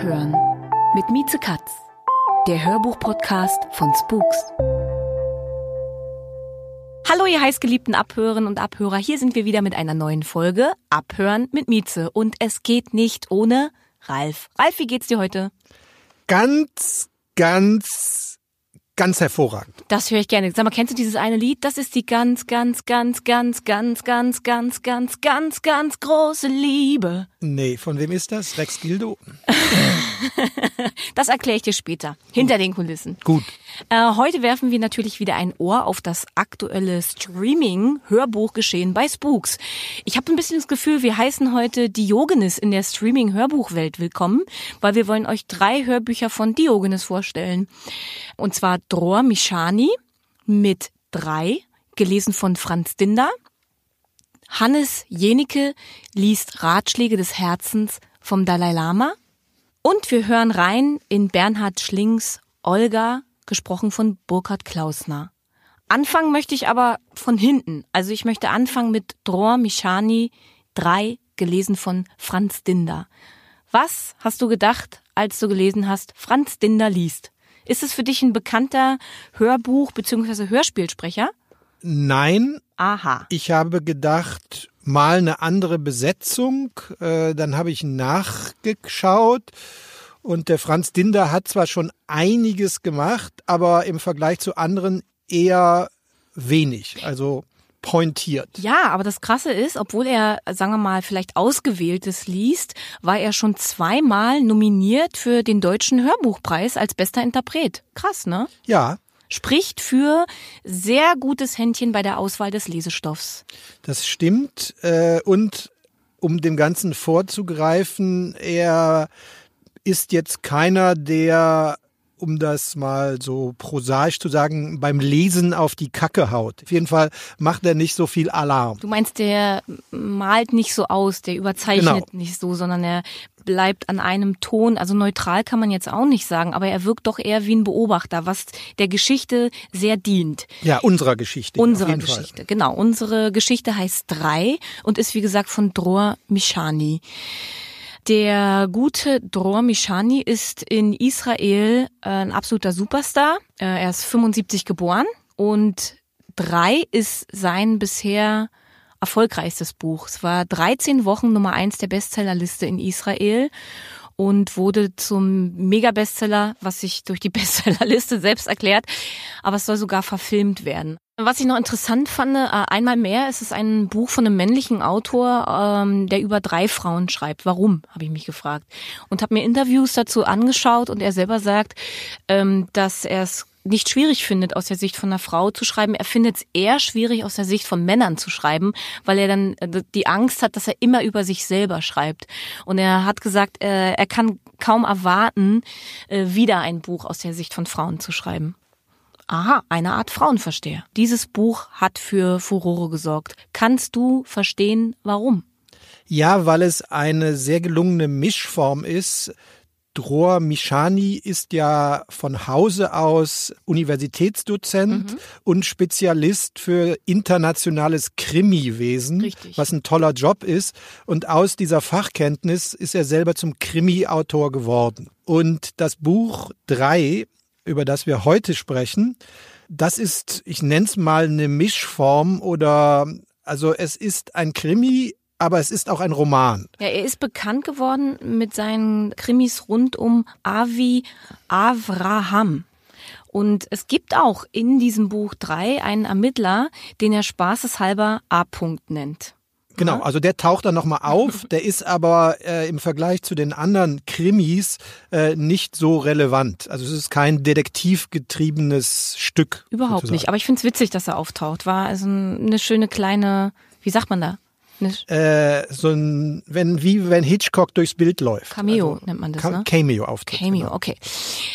Abhören mit Mieze Katz, der Hörbuch-Podcast von Spooks. Hallo, ihr heißgeliebten Abhörerinnen und Abhörer. Hier sind wir wieder mit einer neuen Folge Abhören mit Mieze. Und es geht nicht ohne Ralf. Ralf, wie geht's dir heute? Ganz, ganz, ganz hervorragend. Das höre ich gerne. Sag mal, kennst du dieses eine Lied? Das ist die ganz, ganz, ganz, ganz, ganz, ganz, ganz, ganz, ganz, ganz große Liebe. Nee, von wem ist das? Rex Gildo? Das erkläre ich dir später. Hinter den Kulissen. Gut. Äh, heute werfen wir natürlich wieder ein Ohr auf das aktuelle Streaming-Hörbuchgeschehen bei Spooks. Ich habe ein bisschen das Gefühl, wir heißen heute Diogenes in der Streaming-Hörbuchwelt willkommen, weil wir wollen euch drei Hörbücher von Diogenes vorstellen. Und zwar Dror Mishani mit drei, gelesen von Franz Dinder. Hannes Jenicke liest Ratschläge des Herzens vom Dalai Lama. Und wir hören rein in Bernhard Schlings Olga, gesprochen von Burkhard Klausner. Anfangen möchte ich aber von hinten. Also ich möchte anfangen mit Dror Mishani 3, gelesen von Franz Dinder. Was hast du gedacht, als du gelesen hast, Franz Dinder liest? Ist es für dich ein bekannter Hörbuch- bzw. Hörspielsprecher? Nein, Aha. ich habe gedacht, mal eine andere Besetzung. Äh, dann habe ich nachgeschaut. Und der Franz Dinder hat zwar schon einiges gemacht, aber im Vergleich zu anderen eher wenig. Also pointiert. Ja, aber das Krasse ist, obwohl er, sagen wir mal, vielleicht Ausgewähltes liest, war er schon zweimal nominiert für den Deutschen Hörbuchpreis als bester Interpret. Krass, ne? Ja, Spricht für sehr gutes Händchen bei der Auswahl des Lesestoffs. das stimmt. Äh, Und um dem Ganzen vorzugreifen, er ist jetzt keiner, der, um das mal so prosaisch zu sagen, beim Lesen auf die Kacke haut. Auf jeden Fall macht er nicht so viel Alarm. Du meinst, der malt nicht so aus, der überzeichnet Genau. nicht so, sondern er bleibt an einem Ton. Also neutral kann man jetzt auch nicht sagen, aber er wirkt doch eher wie ein Beobachter, was der Geschichte sehr dient. Ja, unserer Geschichte. auf Unsere jeden Fall. Geschichte, genau. Unsere Geschichte heißt Drei und ist wie gesagt von Dror Mishani. Der gute Dror Mishani ist in Israel äh, ein absoluter Superstar. Äh, Er ist 75 geboren und Drei ist sein bisher erfolgreichstes Buch. Es war 13 Wochen Nummer eins der Bestsellerliste in Israel und wurde zum Mega-Bestseller, was sich durch die Bestsellerliste selbst erklärt. Aber es soll sogar verfilmt werden. Was ich noch interessant fand, äh, einmal mehr, ist es ein Buch von einem männlichen Autor, ähm, der über drei Frauen schreibt. Warum, habe ich mich gefragt. Und habe mir Interviews dazu angeschaut und er selber sagt, ähm, dass er es nicht schwierig findet, aus der Sicht von einer Frau zu schreiben. Er findet es eher schwierig, aus der Sicht von Männern zu schreiben, weil er dann äh, die Angst hat, dass er immer über sich selber schreibt. Und er hat gesagt, äh, er kann kaum erwarten, äh, wieder ein Buch aus der Sicht von Frauen zu schreiben. Aha, eine Art Frauenversteher. Dieses Buch hat für Furore gesorgt. Kannst du verstehen, warum? Ja, weil es eine sehr gelungene Mischform ist. Dror Mishani ist ja von Hause aus Universitätsdozent und Spezialist für internationales Krimiwesen, Richtig. was ein toller Job ist. Und aus dieser Fachkenntnis ist er selber zum Krimi-Autor geworden. Und das Buch 3, über das wir heute sprechen, das ist, ich nenne es mal eine Mischform oder also es ist ein Krimi, aber es ist auch ein Roman. Ja, er ist bekannt geworden mit seinen Krimis rund um Avi Avraham. Und es gibt auch in diesem Buch drei einen Ermittler, den er spaßeshalber A. -Punkt nennt. Genau, also der taucht dann nochmal auf, der ist aber äh, im Vergleich zu den anderen Krimis äh, nicht so relevant. Also es ist kein detektivgetriebenes Stück. Überhaupt sozusagen. nicht. Aber ich finde es witzig, dass er auftaucht. War also eine schöne kleine, wie sagt man da? Äh, so ein, wenn, wie wenn Hitchcock durchs Bild läuft. Cameo also, nennt man das, ne? Cameo-Auftritt. Cameo, genau. okay.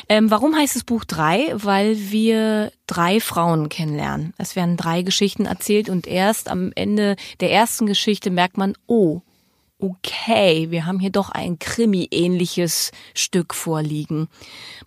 Ähm, warum heißt das Buch drei? Weil wir drei Frauen kennenlernen. Es werden drei Geschichten erzählt und erst am Ende der ersten Geschichte merkt man, oh, okay, wir haben hier doch ein Krimi-ähnliches Stück vorliegen.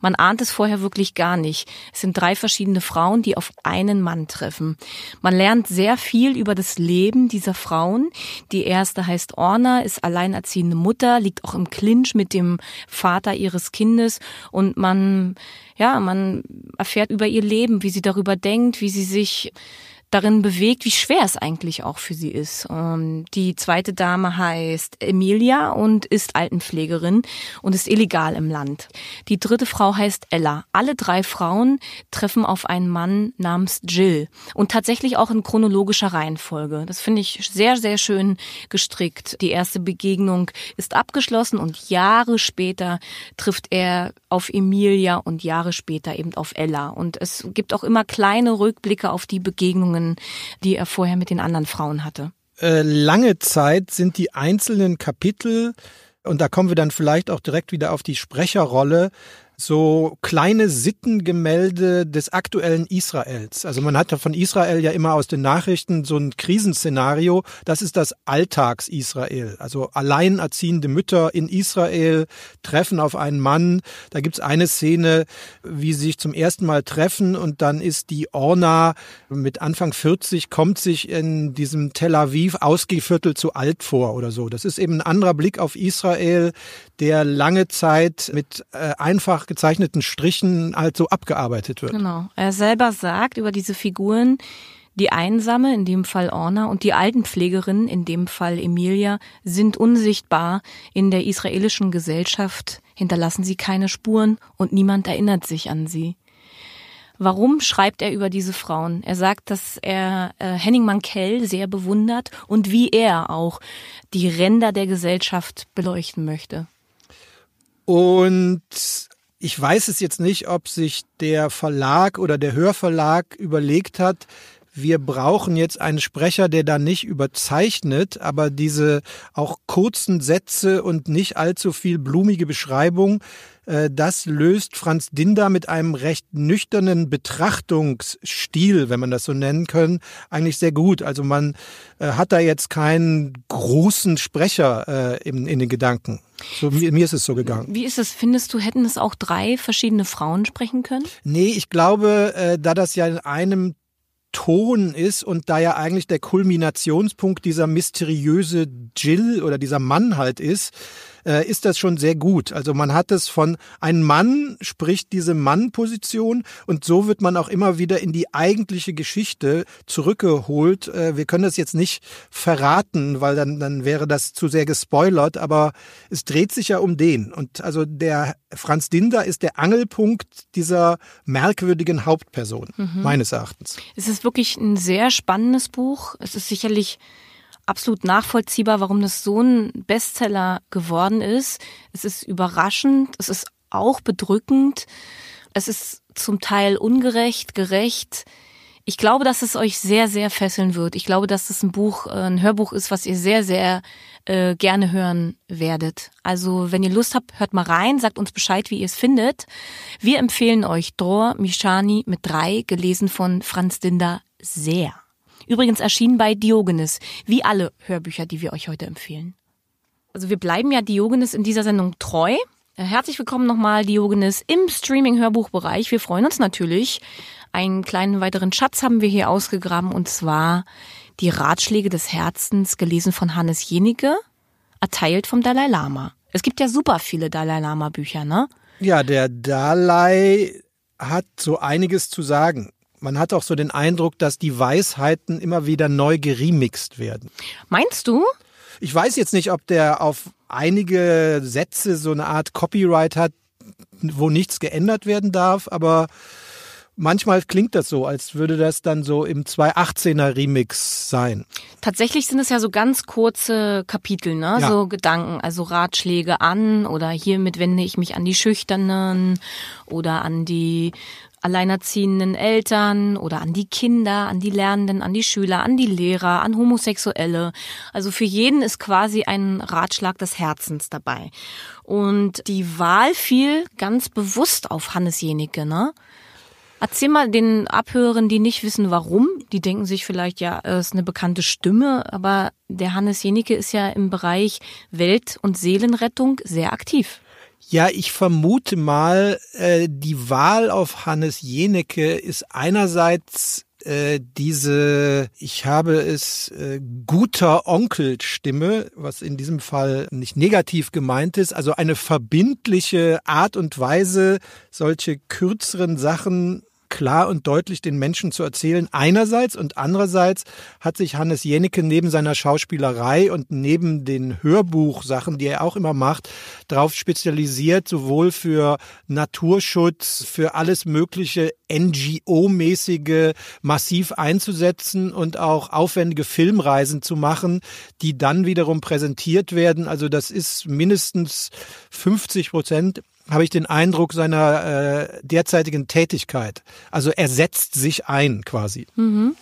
Man ahnt es vorher wirklich gar nicht. Es sind drei verschiedene Frauen, die auf einen Mann treffen. Man lernt sehr viel über das Leben dieser Frauen. Die erste heißt Orna, ist alleinerziehende Mutter, liegt auch im Clinch mit dem Vater ihres Kindes und man, ja, man erfährt über ihr Leben, wie sie darüber denkt, wie sie sich darin bewegt, wie schwer es eigentlich auch für sie ist. Ähm, die zweite Dame heißt Emilia und ist Altenpflegerin und ist illegal im Land. Die dritte Frau heißt Ella. Alle drei Frauen treffen auf einen Mann namens Jill und tatsächlich auch in chronologischer Reihenfolge. Das finde ich sehr, sehr schön gestrickt. Die erste Begegnung ist abgeschlossen und Jahre später trifft er auf Emilia und Jahre später eben auf Ella. Und es gibt auch immer kleine Rückblicke auf die Begegnungen, die er vorher mit den anderen Frauen hatte. Äh, lange Zeit sind die einzelnen Kapitel, und da kommen wir dann vielleicht auch direkt wieder auf die Sprecherrolle, so kleine Sittengemälde des aktuellen Israels. Also man hat ja von Israel ja immer aus den Nachrichten so ein Krisenszenario. Das ist das Alltags-Israel. Also alleinerziehende Mütter in Israel treffen auf einen Mann. Da gibt's eine Szene, wie sie sich zum ersten Mal treffen und dann ist die Orna mit Anfang 40, kommt sich in diesem Tel Aviv Ausgehviertel zu alt vor oder so. Das ist eben ein anderer Blick auf Israel, der lange Zeit mit äh, einfach gezeichneten Strichen halt so abgearbeitet wird. Genau. Er selber sagt über diese Figuren, die Einsame, in dem Fall Orna, und die Altenpflegerin, in dem Fall Emilia, sind unsichtbar. In der israelischen Gesellschaft hinterlassen sie keine Spuren und niemand erinnert sich an sie. Warum schreibt er über diese Frauen? Er sagt, dass er äh, Henning Mankell sehr bewundert und wie er auch die Ränder der Gesellschaft beleuchten möchte. Und ich weiß es jetzt nicht, ob sich der Verlag oder der Hörverlag überlegt hat, wir brauchen jetzt einen Sprecher, der da nicht überzeichnet, aber diese auch kurzen Sätze und nicht allzu viel blumige Beschreibung, das löst Franz Dinder mit einem recht nüchternen Betrachtungsstil, wenn man das so nennen können, eigentlich sehr gut. Also man äh, hat da jetzt keinen großen Sprecher äh, in, in den Gedanken. So, mir, mir ist es so gegangen. Wie ist es? Findest du, hätten es auch drei verschiedene Frauen sprechen können? Nee, ich glaube, äh, da das ja in einem Ton ist und da ja eigentlich der Kulminationspunkt dieser mysteriöse Jill oder dieser Mann halt ist, äh, ist das schon sehr gut. Also man hat es von ein Mann spricht diese Mann-Position und so wird man auch immer wieder in die eigentliche Geschichte zurückgeholt. Äh, wir können das jetzt nicht verraten, weil dann, dann wäre das zu sehr gespoilert, aber es dreht sich ja um den. Und also der Franz Dinder ist der Angelpunkt dieser merkwürdigen Hauptperson, meines Erachtens. Es ist wirklich ein sehr spannendes Buch. Es ist sicherlich absolut nachvollziehbar, warum das so ein Bestseller geworden ist. Es ist überraschend, es ist auch bedrückend, es ist zum Teil ungerecht, gerecht. Ich glaube, dass es euch sehr, sehr fesseln wird. Ich glaube, dass es ein Buch, äh, ein Hörbuch ist, was ihr sehr, sehr äh, gerne hören werdet. Also, wenn ihr Lust habt, hört mal rein, sagt uns Bescheid, wie ihr es findet. Wir empfehlen euch Dror Mishani mit drei, gelesen von Franz Dinder, sehr. Übrigens erschienen bei Diogenes, wie alle Hörbücher, die wir euch heute empfehlen. Also wir bleiben ja Diogenes in dieser Sendung treu. Äh, Herzlich willkommen nochmal, Diogenes, im Streaming-Hörbuchbereich. Wir freuen uns natürlich. Einen kleinen weiteren Schatz haben wir hier ausgegraben und zwar die Ratschläge des Herzens, gelesen von Hannes Jenige, erteilt vom Dalai Lama. Es gibt ja super viele Dalai Lama Bücher, ne? Ja, der Dalai hat so einiges zu sagen. Man hat auch so den Eindruck, dass die Weisheiten immer wieder neu geremixt werden. Meinst du? Ich weiß jetzt nicht, ob der auf einige Sätze so eine Art Copyright hat, wo nichts geändert werden darf, aber manchmal klingt das so, als würde das dann so im 218er Remix sein. Tatsächlich sind es ja so ganz kurze Kapitel, ne? Ja. So Gedanken, also Ratschläge an oder hiermit wende ich mich an die Schüchternen oder an die alleinerziehenden Eltern oder an die Kinder, an die Lernenden, an die Schüler, an die Lehrer, an Homosexuelle. Also für jeden ist quasi ein Ratschlag des Herzens dabei. Und die Wahl fiel ganz bewusst auf Hannes Jenicke, ne? Erzähl mal den Abhörern, die nicht wissen, warum. Die denken sich vielleicht, ja, es ist eine bekannte Stimme, aber der Hannes Jenicke ist ja im Bereich Welt- und Seelenrettung sehr aktiv. Ja, ich vermute mal, äh, die Wahl auf Hannes Jenecke ist einerseits äh, diese, ich habe es, äh, guter Onkelstimme, was in diesem Fall nicht negativ gemeint ist, also eine verbindliche Art und Weise, solche kürzeren Sachen klar und deutlich den Menschen zu erzählen, einerseits und andererseits hat sich Hannes Jennecke neben seiner Schauspielerei und neben den Hörbuchsachen, die er auch immer macht, darauf spezialisiert, sowohl für Naturschutz, für alles mögliche NGO-mäßige massiv einzusetzen und auch aufwendige Filmreisen zu machen, die dann wiederum präsentiert werden. Also das ist mindestens 50 Prozent habe ich den Eindruck seiner äh, derzeitigen Tätigkeit. Also er setzt sich ein quasi. Mhm.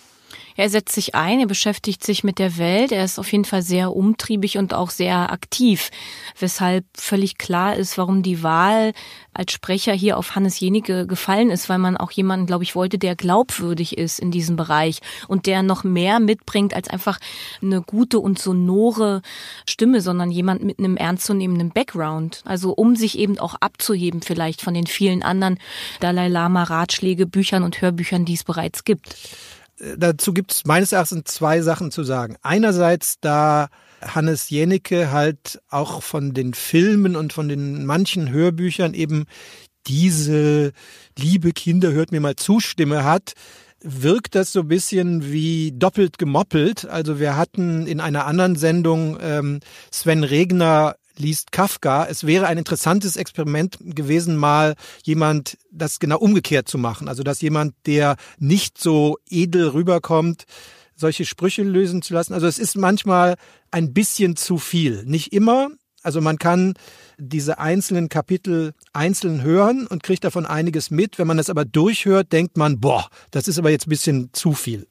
Er setzt sich ein, er beschäftigt sich mit der Welt, er ist auf jeden Fall sehr umtriebig und auch sehr aktiv, weshalb völlig klar ist, warum die Wahl als Sprecher hier auf Hannes Jenige gefallen ist, weil man auch jemanden, glaube ich, wollte, der glaubwürdig ist in diesem Bereich und der noch mehr mitbringt als einfach eine gute und sonore Stimme, sondern jemand mit einem ernstzunehmenden Background. Also um sich eben auch abzuheben vielleicht von den vielen anderen Dalai Lama Ratschläge, Büchern und Hörbüchern, die es bereits gibt dazu gibt es meines Erachtens zwei Sachen zu sagen. Einerseits, da Hannes Jennecke halt auch von den Filmen und von den manchen Hörbüchern eben diese liebe Kinder hört mir mal Zustimme hat, wirkt das so ein bisschen wie doppelt gemoppelt. Also wir hatten in einer anderen Sendung ähm, Sven Regner liest Kafka. Es wäre ein interessantes Experiment gewesen, mal jemand das genau umgekehrt zu machen. Also dass jemand, der nicht so edel rüberkommt, solche Sprüche lösen zu lassen. Also es ist manchmal ein bisschen zu viel. Nicht immer. Also man kann diese einzelnen Kapitel einzeln hören und kriegt davon einiges mit. Wenn man das aber durchhört, denkt man, boah, das ist aber jetzt ein bisschen zu viel.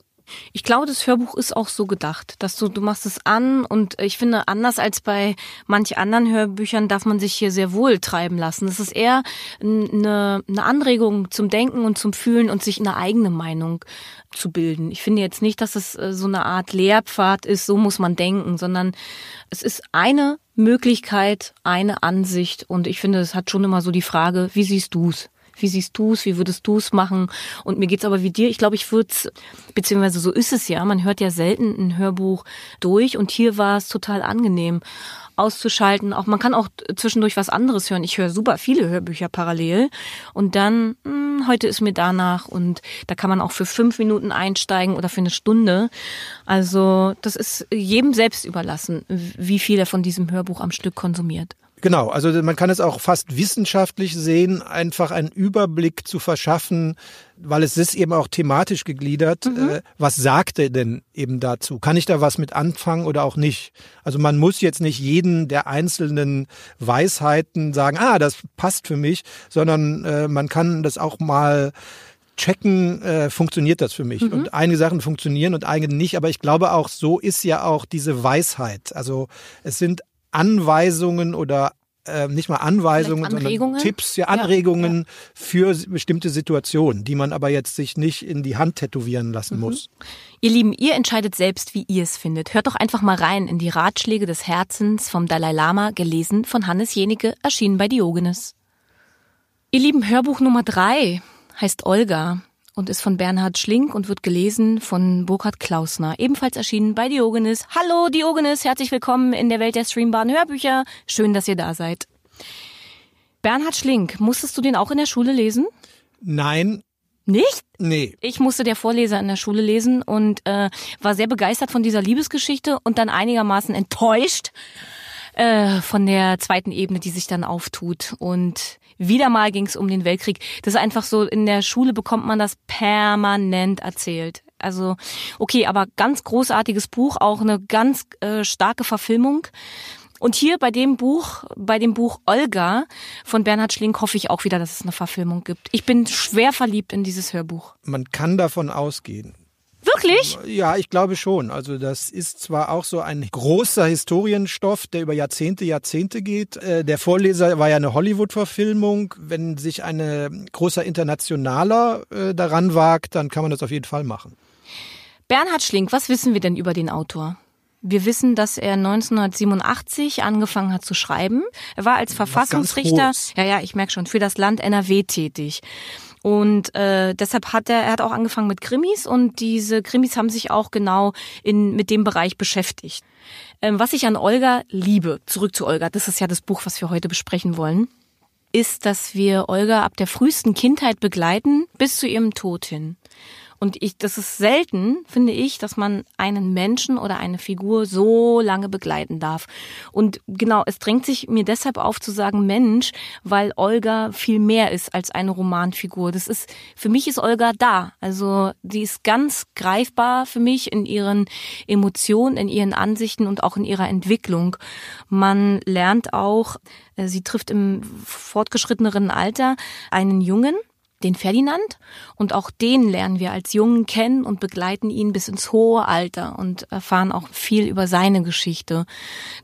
Ich glaube, das Hörbuch ist auch so gedacht, dass du, du machst es an und ich finde, anders als bei manch anderen Hörbüchern darf man sich hier sehr wohl treiben lassen. Es ist eher eine, eine Anregung zum Denken und zum Fühlen und sich eine eigene Meinung zu bilden. Ich finde jetzt nicht, dass es äh, so eine Art Lehrpfad ist, so muss man denken, sondern es ist eine Möglichkeit, eine Ansicht und ich finde, es hat schon immer so die Frage, wie siehst du's? Wie siehst du es? Wie würdest du es machen? Und mir geht's aber wie dir. Ich glaube, ich würde es, beziehungsweise so ist es ja. Man hört ja selten ein Hörbuch durch und hier war es total angenehm auszuschalten. Auch man kann auch zwischendurch was anderes hören. Ich höre super viele Hörbücher parallel und dann hm, heute ist mir danach und da kann man auch für fünf Minuten einsteigen oder für eine Stunde. Also das ist jedem selbst überlassen, wie viel er von diesem Hörbuch am Stück konsumiert. Genau, also man kann es auch fast wissenschaftlich sehen, einfach einen Überblick zu verschaffen, weil es ist eben auch thematisch gegliedert. Mhm. Äh, was sagt er denn eben dazu? Kann ich da was mit anfangen oder auch nicht? Also man muss jetzt nicht jeden der einzelnen Weisheiten sagen, ah, das passt für mich, sondern äh, man kann das auch mal checken, äh, funktioniert das für mich. Mhm. Und einige Sachen funktionieren und einige nicht. Aber ich glaube auch, so ist ja auch diese Weisheit. Also es sind Anweisungen oder äh, nicht mal Anweisungen, sondern Tipps, ja, Anregungen ja, ja. für bestimmte Situationen, die man aber jetzt sich nicht in die Hand tätowieren lassen mhm. muss. Ihr Lieben, ihr entscheidet selbst, wie ihr es findet. Hört doch einfach mal rein in die Ratschläge des Herzens vom Dalai Lama, gelesen von Hannes Jenecke, erschienen bei Diogenes. Ihr Lieben, Hörbuch Nummer drei heißt Olga und ist von Bernhard Schlink und wird gelesen von Burkhard Klausner, ebenfalls erschienen bei Diogenes. Hallo Diogenes, herzlich willkommen in der Welt der streambaren Hörbücher. Schön, dass ihr da seid. Bernhard Schlink, musstest du den auch in der Schule lesen? Nein. Nicht? Nee. Ich musste der Vorleser in der Schule lesen und äh, war sehr begeistert von dieser Liebesgeschichte und dann einigermaßen enttäuscht, äh, von der zweiten Ebene, die sich dann auftut. Und wieder mal ging es um den Weltkrieg. Das ist einfach so, in der Schule bekommt man das permanent erzählt. Also, okay, aber ganz großartiges Buch, auch eine ganz äh, starke Verfilmung. Und hier bei dem Buch, bei dem Buch Olga von Bernhard Schlink hoffe ich auch wieder, dass es eine Verfilmung gibt. Ich bin schwer verliebt in dieses Hörbuch. Man kann davon ausgehen. Wirklich? Ja, ich glaube schon. Also das ist zwar auch so ein großer Historienstoff, der über Jahrzehnte, Jahrzehnte geht. Äh, der Vorleser war ja eine Hollywood-Verfilmung. Wenn sich ein großer Internationaler äh, daran wagt, dann kann man das auf jeden Fall machen. Bernhard Schlink, was wissen wir denn über den Autor? Wir wissen, dass er 1987 angefangen hat zu schreiben. Er war als Verfassungsrichter, ja, ja, ich merke schon, für das Land NRW tätig. Und äh, deshalb hat er, er hat auch angefangen mit Krimis und diese Krimis haben sich auch genau in, mit dem Bereich beschäftigt. Ähm, was ich an Olga liebe, zurück zu Olga, das ist ja das Buch, was wir heute besprechen wollen, ist, dass wir Olga ab der frühesten Kindheit begleiten bis zu ihrem Tod hin. Und ich, das ist selten, finde ich, dass man einen Menschen oder eine Figur so lange begleiten darf. Und genau, es drängt sich mir deshalb auf zu sagen Mensch, weil Olga viel mehr ist als eine Romanfigur. Das ist, für mich ist Olga da. Also, die ist ganz greifbar für mich in ihren Emotionen, in ihren Ansichten und auch in ihrer Entwicklung. Man lernt auch, äh, sie trifft im fortgeschritteneren Alter einen Jungen, den Ferdinand und auch den lernen wir als Jungen kennen und begleiten ihn bis ins hohe Alter und erfahren auch viel über seine Geschichte.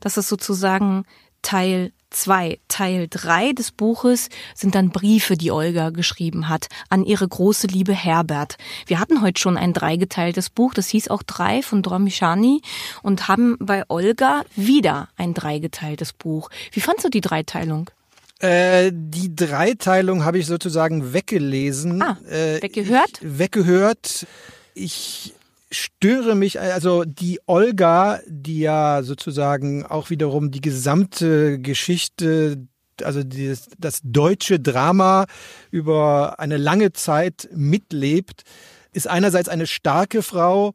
Das ist sozusagen Teil zwei. Teil drei des Buches sind dann Briefe, die Olga geschrieben hat an ihre große Liebe Herbert. Wir hatten heute schon ein dreigeteiltes Buch, das hieß auch Drei von Dromischani und haben bei Olga wieder ein dreigeteiltes Buch. Wie fandst du die Dreiteilung? Äh, die Dreiteilung habe ich sozusagen weggelesen. Ah, äh, weggehört? Ich, weggehört. Ich störe mich, also die Olga, die ja sozusagen auch wiederum die gesamte Geschichte also dieses, das deutsche Drama über eine lange Zeit mitlebt, ist einerseits eine starke Frau,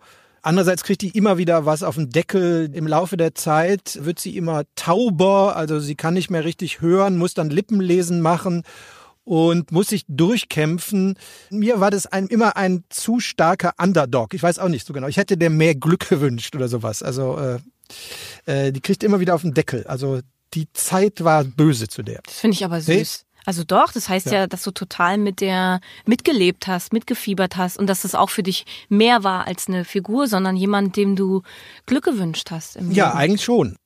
Andererseits kriegt die immer wieder was auf den Deckel. Im Laufe der Zeit wird sie immer tauber, also sie kann nicht mehr richtig hören, muss dann Lippenlesen machen und muss sich durchkämpfen. Mir war das ein, immer ein zu starker Underdog. Ich weiß auch nicht so genau. Ich hätte der mehr Glück gewünscht oder sowas. Also äh, äh, die kriegt immer wieder auf den Deckel. Also die Zeit war böse zu der. Das finde ich aber süß. Nee? Also doch, das heißt ja. ja. dass du total mit der mitgelebt hast, mitgefiebert hast und dass das auch für dich mehr war als eine Figur, sondern jemand, dem du Glück gewünscht hast. Ja, Leben. eigentlich schon.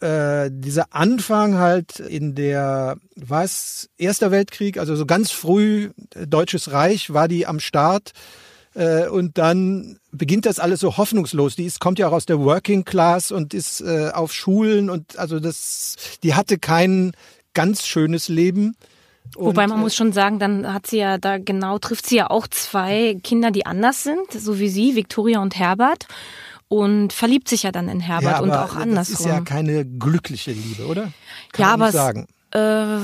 Äh, dieser Anfang halt in der, was, Erster Weltkrieg, also so ganz früh, äh, Deutsches Reich, war die am Start. Äh, und dann beginnt das alles so hoffnungslos. Die ist, kommt ja auch aus der Working Class und ist äh, auf Schulen und also das, die hatte kein ganz schönes Leben. Und Wobei man äh, muss schon sagen, dann hat sie ja da genau, trifft sie ja auch zwei Kinder, die anders sind, so wie sie, Victoria und Herbert. Und verliebt sich ja dann in Herbert ja, und auch andersrum. Das ist ja keine glückliche Liebe, oder? Kann ja, aber sagen. Es, äh,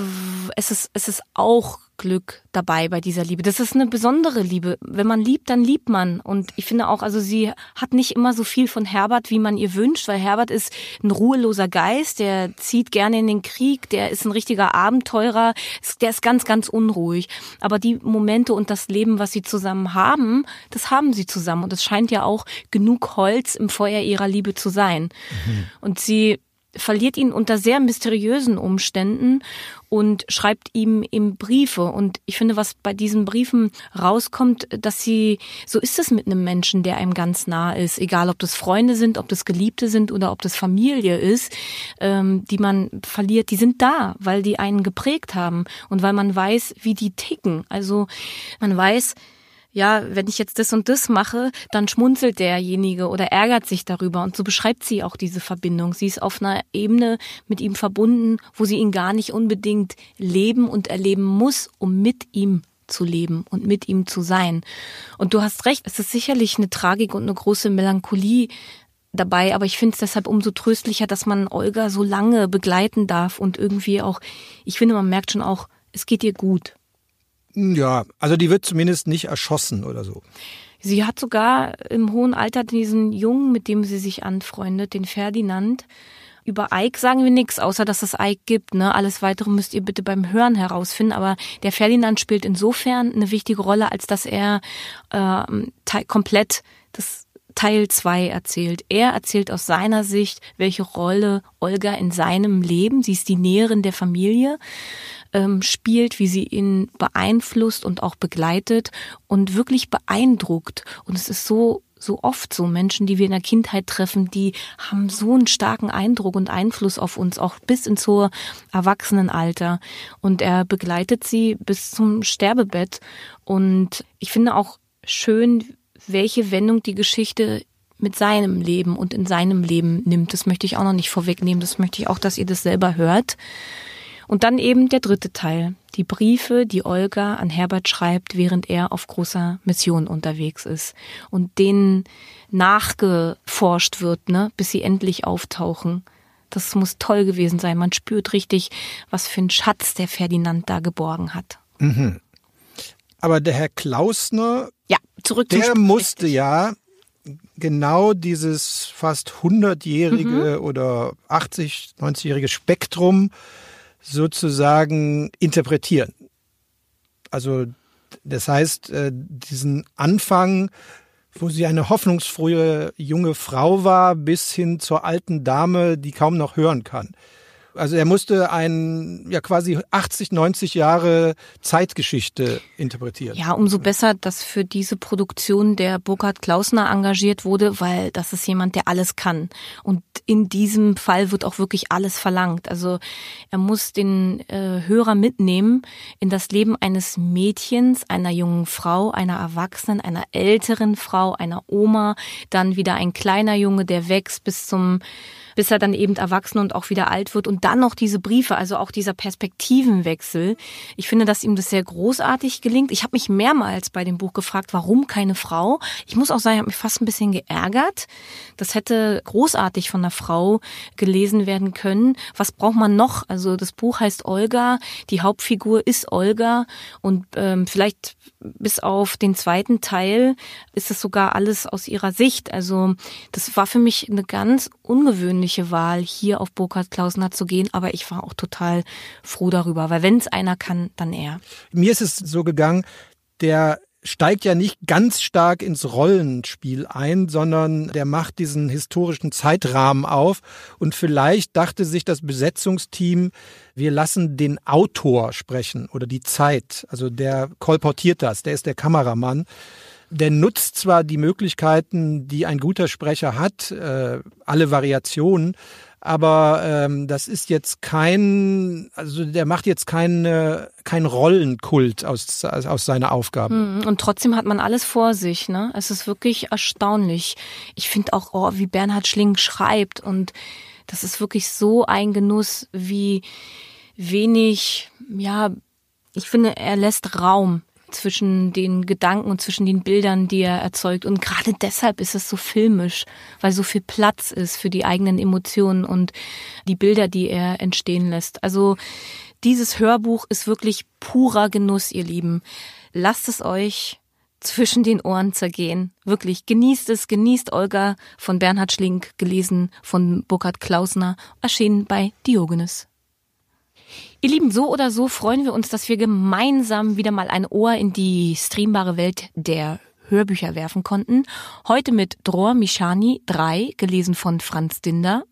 es, ist, es ist auch Glück dabei bei dieser Liebe. Das ist eine besondere Liebe. Wenn man liebt, dann liebt man. Und ich finde auch, also sie hat nicht immer so viel von Herbert, wie man ihr wünscht, weil Herbert ist ein ruheloser Geist, der zieht gerne in den Krieg, der ist ein richtiger Abenteurer, der ist ganz, ganz unruhig. Aber die Momente und das Leben, was sie zusammen haben, das haben sie zusammen. Und es scheint ja auch genug Holz im Feuer ihrer Liebe zu sein. Mhm. Und sie verliert ihn unter sehr mysteriösen Umständen und schreibt ihm im Briefe. Und ich finde, was bei diesen Briefen rauskommt, dass sie, so ist es mit einem Menschen, der einem ganz nah ist, egal ob das Freunde sind, ob das Geliebte sind oder ob das Familie ist, ähm, die man verliert, die sind da, weil die einen geprägt haben und weil man weiß, wie die ticken. Also man weiß, ja, wenn ich jetzt das und das mache, dann schmunzelt derjenige oder ärgert sich darüber. Und so beschreibt sie auch diese Verbindung. Sie ist auf einer Ebene mit ihm verbunden, wo sie ihn gar nicht unbedingt leben und erleben muss, um mit ihm zu leben und mit ihm zu sein. Und du hast recht, es ist sicherlich eine Tragik und eine große Melancholie dabei, aber ich finde es deshalb umso tröstlicher, dass man Olga so lange begleiten darf und irgendwie auch, ich finde, man merkt schon auch, es geht ihr gut. Ja, also die wird zumindest nicht erschossen oder so. Sie hat sogar im hohen Alter diesen Jungen, mit dem sie sich anfreundet, den Ferdinand, Über Ike sagen wir nichts, außer dass es Ike gibt. Ne? Alles weitere müsst ihr bitte beim Hören herausfinden. Aber der Ferdinand spielt insofern eine wichtige Rolle, als dass er äh, komplett das Teil 2 erzählt. Er erzählt aus seiner Sicht, welche Rolle Olga in seinem Leben, sie ist die Näherin der Familie, ähm, spielt, wie sie ihn beeinflusst und auch begleitet und wirklich beeindruckt. Und es ist so so oft so Menschen, die wir in der Kindheit treffen, die haben so einen starken Eindruck und Einfluss auf uns, auch bis ins hohe Erwachsenenalter. Und er begleitet sie bis zum Sterbebett. Und ich finde auch schön, welche Wendung die Geschichte mit seinem Leben und in seinem Leben nimmt. Das möchte ich auch noch nicht vorwegnehmen. Das möchte ich auch, dass ihr das selber hört. Und dann eben der dritte Teil. Die Briefe, die Olga an Herbert schreibt, während er auf großer Mission unterwegs ist. Und denen nachgeforscht wird, ne, bis sie endlich auftauchen. Das muss toll gewesen sein. Man spürt richtig, was für ein Schatz der Ferdinand da geborgen hat. Mhm. Aber der Herr Klausner, ja, zurück der musste ja genau dieses fast 100-jährige mhm. oder 80, 90-jährige Spektrum sozusagen interpretieren. Also das heißt, äh, diesen Anfang, wo sie eine hoffnungsfrohe junge Frau war, bis hin zur alten Dame, die kaum noch hören kann. Also er musste ein ja quasi 80, 90 Jahre Zeitgeschichte interpretieren. Ja, umso besser, dass für diese Produktion der Burkhard Klausner engagiert wurde, weil das ist jemand, der alles kann. Und in diesem Fall wird auch wirklich alles verlangt. Also er muss den äh, Hörer mitnehmen in das Leben eines Mädchens, einer jungen Frau, einer Erwachsenen, einer älteren Frau, einer Oma, dann wieder ein kleiner Junge, der wächst bis zum bis er dann eben erwachsen und auch wieder alt wird und dann noch diese Briefe, also auch dieser Perspektivenwechsel. Ich finde, dass ihm das sehr großartig gelingt. Ich habe mich mehrmals bei dem Buch gefragt, warum keine Frau. Ich muss auch sagen, ich habe mich fast ein bisschen geärgert. Das hätte großartig von einer Frau gelesen werden können. Was braucht man noch? Also das Buch heißt Olga, die Hauptfigur ist Olga und ähm, vielleicht bis auf den zweiten Teil ist es sogar alles aus ihrer Sicht. Also das war für mich eine ganz ungewöhnliche Wahl, hier auf Burkhard Klausner zu gehen, aber ich war auch total froh darüber, weil wenn es einer kann, dann er. Mir ist es so gegangen, der steigt ja nicht ganz stark ins Rollenspiel ein, sondern der macht diesen historischen Zeitrahmen auf. Und vielleicht dachte sich das Besetzungsteam, wir lassen den Autor sprechen oder die Zeit. Also der kolportiert das, der ist der Kameramann. Der nutzt zwar die Möglichkeiten, die ein guter Sprecher hat, äh, alle Variationen, aber ähm, das ist jetzt kein, also der macht jetzt keinen kein Rollenkult aus, aus seiner Aufgabe. Hm, und trotzdem hat man alles vor sich, ne? Es ist wirklich erstaunlich. Ich finde auch, oh, wie Bernhard Schling schreibt und das ist wirklich so ein Genuss, wie wenig, ja, ich finde, er lässt Raum zwischen den Gedanken und zwischen den Bildern, die er erzeugt. Und gerade deshalb ist es so filmisch, weil so viel Platz ist für die eigenen Emotionen und die Bilder, die er entstehen lässt. Also dieses Hörbuch ist wirklich purer Genuss, ihr Lieben. Lasst es euch zwischen den Ohren zergehen. Wirklich, genießt es, genießt Olga von Bernhard Schlink, gelesen von Burkhard Klausner, erschienen bei Diogenes. Ihr Lieben, so oder so freuen wir uns, dass wir gemeinsam wieder mal ein Ohr in die streambare Welt der Hörbücher werfen konnten. Heute mit Dror Mishani 3, gelesen von Franz Dinder.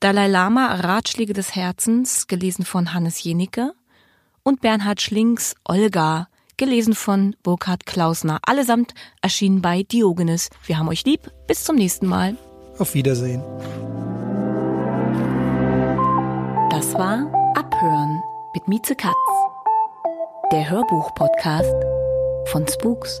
Dalai Lama Ratschläge des Herzens, gelesen von Hannes Jenicke. Und Bernhard Schlings Olga, gelesen von Burkhard Klausner. Allesamt erschienen bei Diogenes. Wir haben euch lieb. Bis zum nächsten Mal. Auf Wiedersehen. Das war Abhören mit Mieze Katz. Der Hörbuch-Podcast von Spooks.